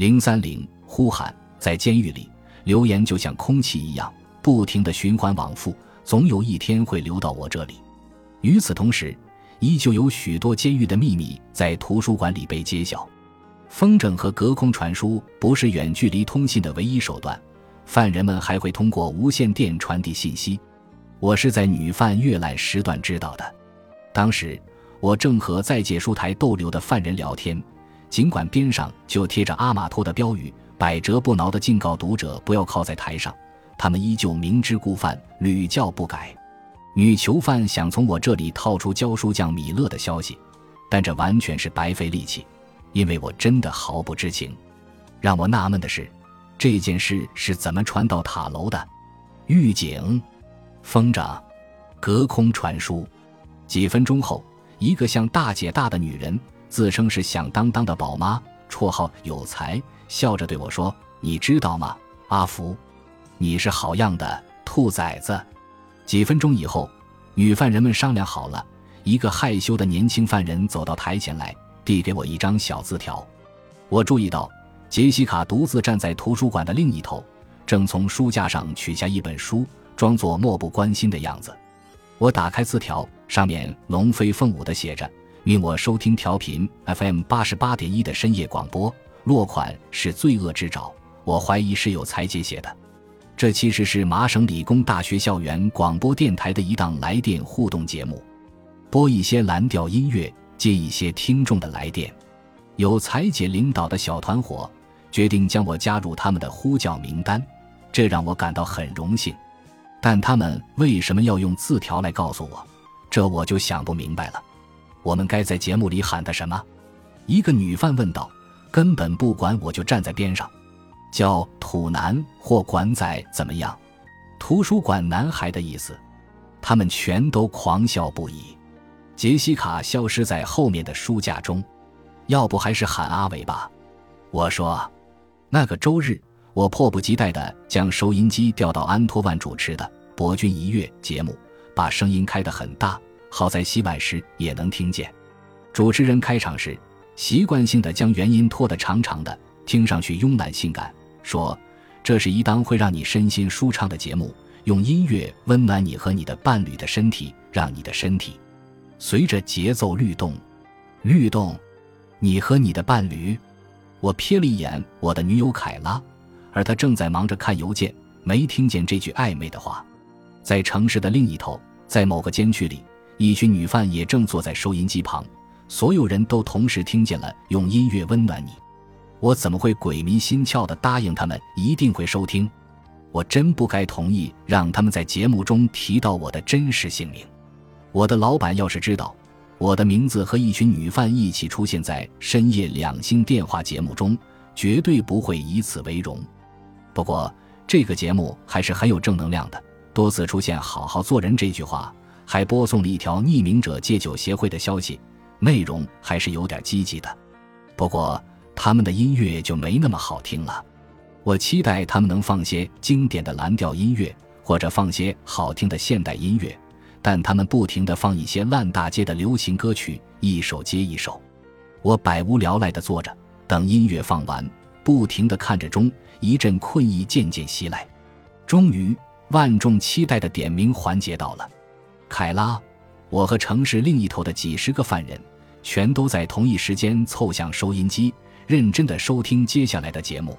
零三零呼喊，在监狱里，留言就像空气一样，不停的循环往复，总有一天会流到我这里。与此同时，依旧有许多监狱的秘密在图书馆里被揭晓。风筝和隔空传输不是远距离通信的唯一手段，犯人们还会通过无线电传递信息。我是在女犯阅览时段知道的。当时我正和在解书台逗留的犯人聊天，尽管边上就贴着阿玛托的标语，百折不挠地警告读者不要靠在台上，他们依旧明知故犯，屡教不改。女囚犯想从我这里套出教书匠米勒的消息，但这完全是白费力气，因为我真的毫不知情。让我纳闷的是，这件事是怎么传到塔楼的？狱警、风筝、隔空传输。几分钟后，一个像大姐大的女人，自称是响当当的宝妈，绰号有才，笑着对我说：“你知道吗，阿福，你是好样的，兔崽子。”几分钟以后，女犯人们商量好了，一个害羞的年轻犯人走到台前来，递给我一张小字条。我注意到杰西卡独自站在图书馆的另一头，正从书架上取下一本书，装作漠不关心的样子。我打开字条，上面龙飞凤舞的写着：“命我收听调频 FM 八十八点一的深夜广播。”落款是罪恶之爪，我怀疑是有裁姐写的。这其实是麻省理工大学校园广播电台的一档来电互动节目，播一些蓝调音乐，接一些听众的来电。有裁姐领导的小团伙决定将我加入他们的呼叫名单，这让我感到很荣幸。但他们为什么要用字条来告诉我？这我就想不明白了。我们该在节目里喊他什么？一个女犯问道。根本不管，我就站在边上。叫土男或管仔怎么样？图书馆男孩的意思。他们全都狂笑不已。杰西卡消失在后面的书架中。要不还是喊阿伟吧？我说。那个周日，我迫不及待地将收音机调到安托万主持的《博君一乐》节目，把声音开得很大，好在洗碗时也能听见。主持人开场时，习惯性的将原音拖得长长的，听上去慵懒性感。说，这是一档会让你身心舒畅的节目，用音乐温暖你和你的伴侣的身体，让你的身体随着节奏律动，律动。你和你的伴侣，我瞥了一眼我的女友凯拉，而她正在忙着看邮件，没听见这句暧昧的话。在城市的另一头，在某个监区里，一群女犯也正坐在收音机旁，所有人都同时听见了用音乐温暖你。我怎么会鬼迷心窍地答应他们一定会收听？我真不该同意让他们在节目中提到我的真实姓名。我的老板要是知道我的名字和一群女犯一起出现在深夜两星电话节目中，绝对不会以此为荣。不过这个节目还是很有正能量的，多次出现“好好做人”这句话，还播送了一条匿名者戒酒协会的消息，内容还是有点积极的。不过。他们的音乐就没那么好听了，我期待他们能放些经典的蓝调音乐，或者放些好听的现代音乐，但他们不停地放一些烂大街的流行歌曲，一首接一首。我百无聊赖地坐着，等音乐放完，不停地看着钟，一阵困意渐渐袭来。终于，万众期待的点名环节到了。凯拉，我和城市另一头的几十个犯人，全都在同一时间凑向收音机。认真的收听接下来的节目，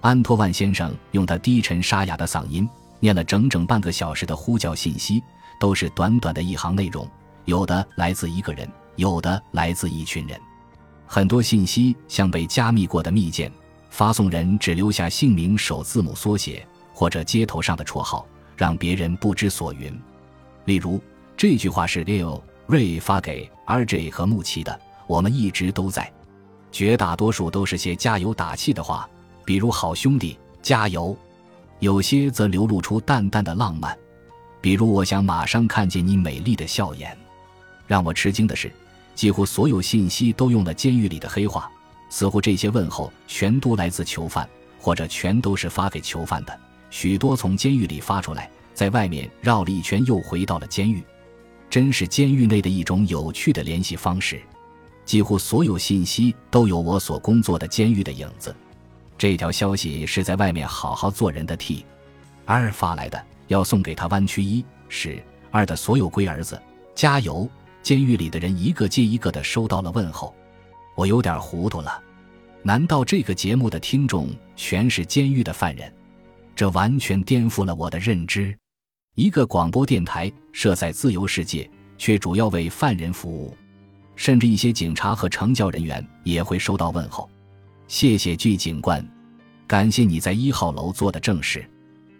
安托万先生用他低沉沙哑的嗓音念了整整半个小时的呼叫信息，都是短短的一行内容，有的来自一个人，有的来自一群人，很多信息像被加密过的密件，发送人只留下姓名首字母缩写或者街头上的绰号，让别人不知所云。例如，这句话是 Leo 瑞发给 RJ 和木奇的，我们一直都在。绝大多数都是些加油打气的话，比如“好兄弟，加油”；有些则流露出淡淡的浪漫，比如“我想马上看见你美丽的笑颜”。让我吃惊的是，几乎所有信息都用了监狱里的黑话，似乎这些问候全都来自囚犯，或者全都是发给囚犯的。许多从监狱里发出来，在外面绕了一圈又回到了监狱，真是监狱内的一种有趣的联系方式。几乎所有信息都有我所工作的监狱的影子。这条消息是在外面好好做人的 T 二发来的，要送给他弯曲一十二的所有龟儿子，加油！监狱里的人一个接一个的收到了问候，我有点糊涂了。难道这个节目的听众全是监狱的犯人？这完全颠覆了我的认知。一个广播电台设在自由世界，却主要为犯人服务，甚至一些警察和惩教人员也会收到问候。谢谢巨警官，感谢你在一号楼做的正事。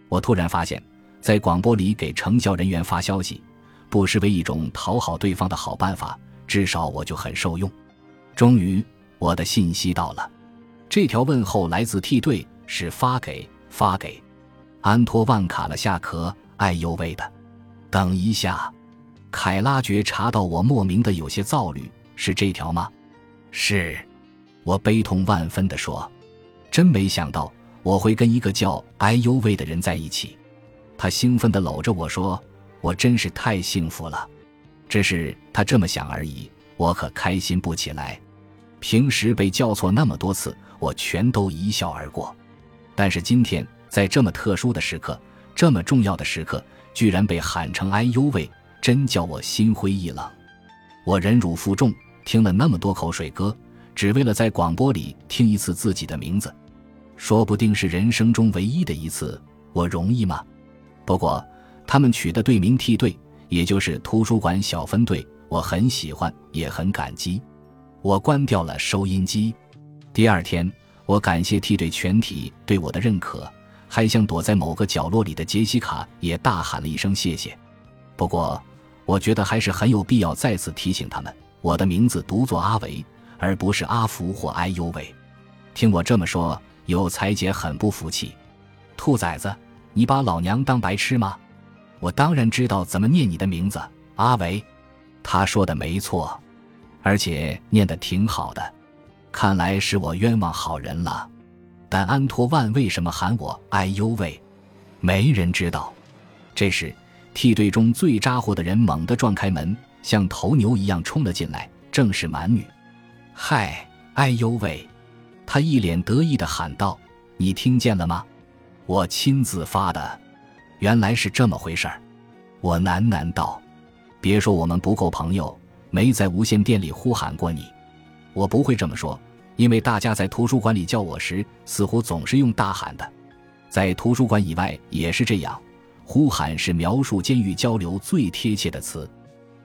我突然发现，在广播里给惩教人员发消息，不失为一种讨好对方的好办法。至少我就很受用。终于，我的信息到了。这条问候来自 T 队，是发给发给安托万·卡了下壳。哎呦喂的！等一下，凯拉觉察到我莫名的有些躁虑，是这条吗？是。我悲痛万分地说：“真没想到我会跟一个叫哎呦喂的人在一起。”他兴奋地搂着我说：“我真是太幸福了。”只是他这么想而已，我可开心不起来。平时被叫错那么多次，我全都一笑而过。但是今天在这么特殊的时刻，这么重要的时刻，居然被喊成哎呦喂，真叫我心灰意冷。我忍辱负重，听了那么多口水歌。只为了在广播里听一次自己的名字，说不定是人生中唯一的一次，我容易吗？不过他们取的队名梯队，也就是图书馆小分队，我很喜欢，也很感激。我关掉了收音机。第二天，我感谢梯队全体对我的认可，还向躲在某个角落里的杰西卡也大喊了一声谢谢。不过，我觉得还是很有必要再次提醒他们，我的名字读作阿维。而不是阿福或哎呦喂，听我这么说，有才姐很不服气。兔崽子，你把老娘当白痴吗？我当然知道怎么念你的名字，阿维。他说的没错，而且念得挺好的。看来是我冤枉好人了。但安托万为什么喊我哎呦喂？没人知道。这时，梯队中最咋呼的人猛地撞开门，像头牛一样冲了进来，正是蛮女。嗨，哎呦喂！他一脸得意地喊道：“你听见了吗？我亲自发的，原来是这么回事儿。”我喃喃道：“别说我们不够朋友，没在无线电里呼喊过你。我不会这么说，因为大家在图书馆里叫我时，似乎总是用大喊的。在图书馆以外也是这样，呼喊是描述监狱交流最贴切的词，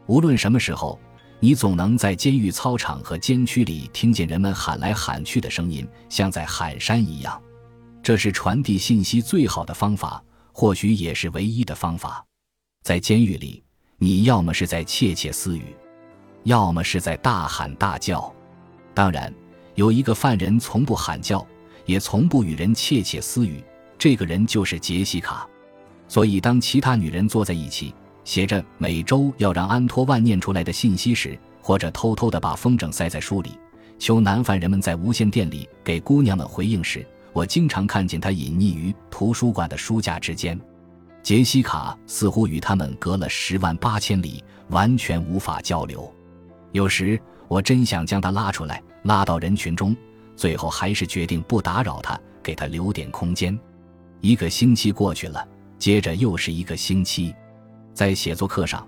无论什么时候。”你总能在监狱操场和监区里听见人们喊来喊去的声音，像在喊山一样。这是传递信息最好的方法，或许也是唯一的方法。在监狱里，你要么是在窃窃私语，要么是在大喊大叫。当然，有一个犯人从不喊叫，也从不与人窃窃私语，这个人就是杰西卡。所以，当其他女人坐在一起。写着每周要让安托万念出来的信息时，或者偷偷地把风筝塞在书里，求男犯人们在无线电里给姑娘们回应时，我经常看见他隐匿于图书馆的书架之间。杰西卡似乎与他们隔了十万八千里，完全无法交流。有时我真想将他拉出来，拉到人群中，最后还是决定不打扰他，给他留点空间。一个星期过去了，接着又是一个星期。在写作课上，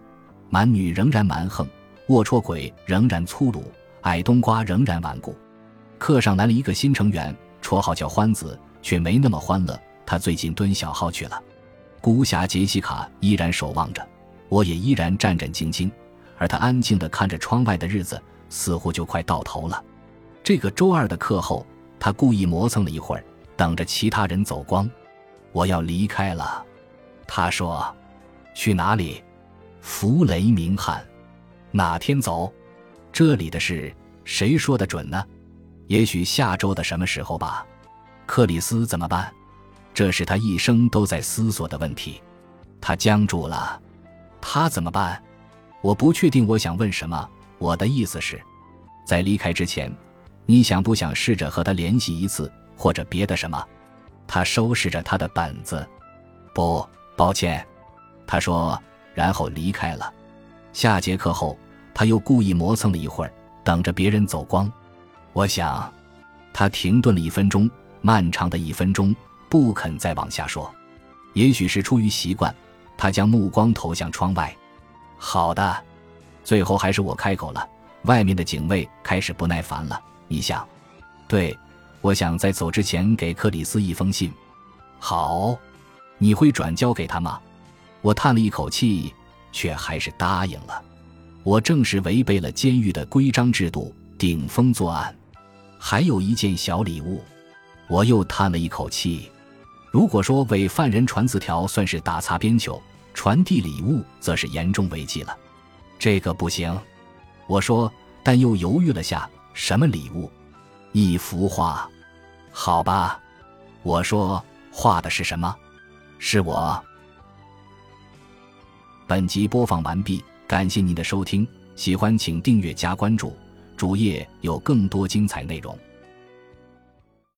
蛮女仍然蛮横，龌龊鬼仍然粗鲁，矮冬瓜仍然顽固。课上来了一个新成员，绰号叫欢子，却没那么欢乐。他最近蹲小号去了。孤侠杰西卡依然守望着，我也依然战战兢兢，而他安静地看着窗外的日子，似乎就快到头了。这个周二的课后，他故意磨蹭了一会儿，等着其他人走光。我要离开了，他说。去哪里？弗雷明汉，哪天走？这里的事谁说的准呢？也许下周的什么时候吧。克里斯怎么办？这是他一生都在思索的问题。他僵住了。他怎么办？我不确定。我想问什么？我的意思是，在离开之前，你想不想试着和他联系一次，或者别的什么？他收拾着他的本子。不，抱歉。他说，然后离开了。下节课后，他又故意磨蹭了一会儿，等着别人走光。我想，他停顿了一分钟，漫长的一分钟，不肯再往下说。也许是出于习惯，他将目光投向窗外。好的，最后还是我开口了。外面的警卫开始不耐烦了。你想？对，我想在走之前给克里斯一封信。好，你会转交给他吗？我叹了一口气，却还是答应了。我正是违背了监狱的规章制度，顶风作案。还有一件小礼物，我又叹了一口气。如果说为犯人传字条算是打擦边球，传递礼物则是严重违纪了。这个不行，我说，但又犹豫了下。什么礼物？一幅画？好吧，我说，画的是什么？是我。本集播放完毕，感谢您的收听，喜欢请订阅加关注，主页有更多精彩内容。